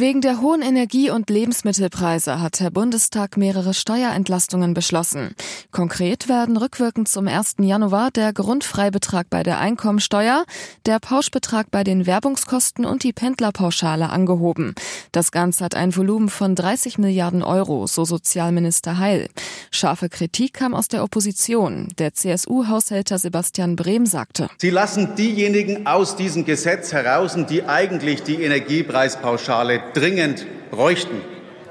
Wegen der hohen Energie- und Lebensmittelpreise hat der Bundestag mehrere Steuerentlastungen beschlossen. Konkret werden rückwirkend zum 1. Januar der Grundfreibetrag bei der Einkommensteuer, der Pauschbetrag bei den Werbungskosten und die Pendlerpauschale angehoben. Das Ganze hat ein Volumen von 30 Milliarden Euro, so Sozialminister Heil. Scharfe Kritik kam aus der Opposition. Der CSU-Haushälter Sebastian Brehm sagte. Sie lassen diejenigen aus diesem Gesetz heraus, die eigentlich die Energiepreispauschale dringend bräuchten.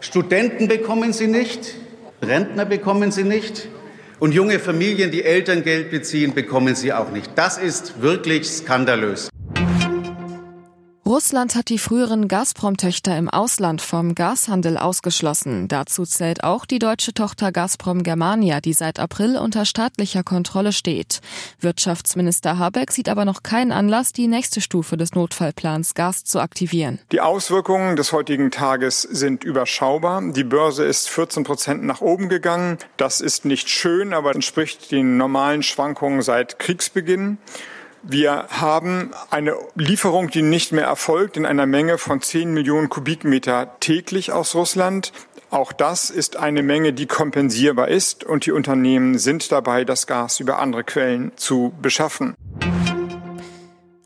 Studenten bekommen sie nicht, Rentner bekommen sie nicht und junge Familien, die Elterngeld beziehen, bekommen sie auch nicht. Das ist wirklich skandalös. Russland hat die früheren Gazprom-Töchter im Ausland vom Gashandel ausgeschlossen. Dazu zählt auch die deutsche Tochter Gazprom Germania, die seit April unter staatlicher Kontrolle steht. Wirtschaftsminister Habeck sieht aber noch keinen Anlass, die nächste Stufe des Notfallplans Gas zu aktivieren. Die Auswirkungen des heutigen Tages sind überschaubar. Die Börse ist 14 Prozent nach oben gegangen. Das ist nicht schön, aber entspricht den normalen Schwankungen seit Kriegsbeginn. Wir haben eine Lieferung, die nicht mehr erfolgt, in einer Menge von 10 Millionen Kubikmeter täglich aus Russland. Auch das ist eine Menge, die kompensierbar ist und die Unternehmen sind dabei, das Gas über andere Quellen zu beschaffen.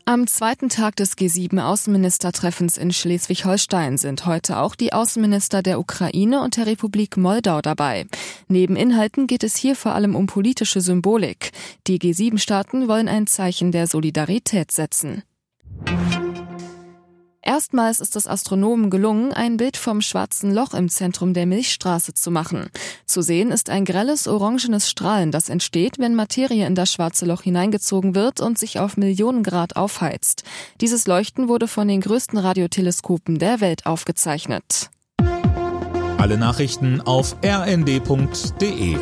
Am zweiten Tag des G7-Außenministertreffens in Schleswig-Holstein sind heute auch die Außenminister der Ukraine und der Republik Moldau dabei. Neben Inhalten geht es hier vor allem um politische Symbolik. Die G7-Staaten wollen ein Zeichen der Solidarität setzen. Erstmals ist es Astronomen gelungen, ein Bild vom schwarzen Loch im Zentrum der Milchstraße zu machen. Zu sehen ist ein grelles orangenes Strahlen, das entsteht, wenn Materie in das schwarze Loch hineingezogen wird und sich auf Millionen Grad aufheizt. Dieses Leuchten wurde von den größten Radioteleskopen der Welt aufgezeichnet. Alle Nachrichten auf rnd.de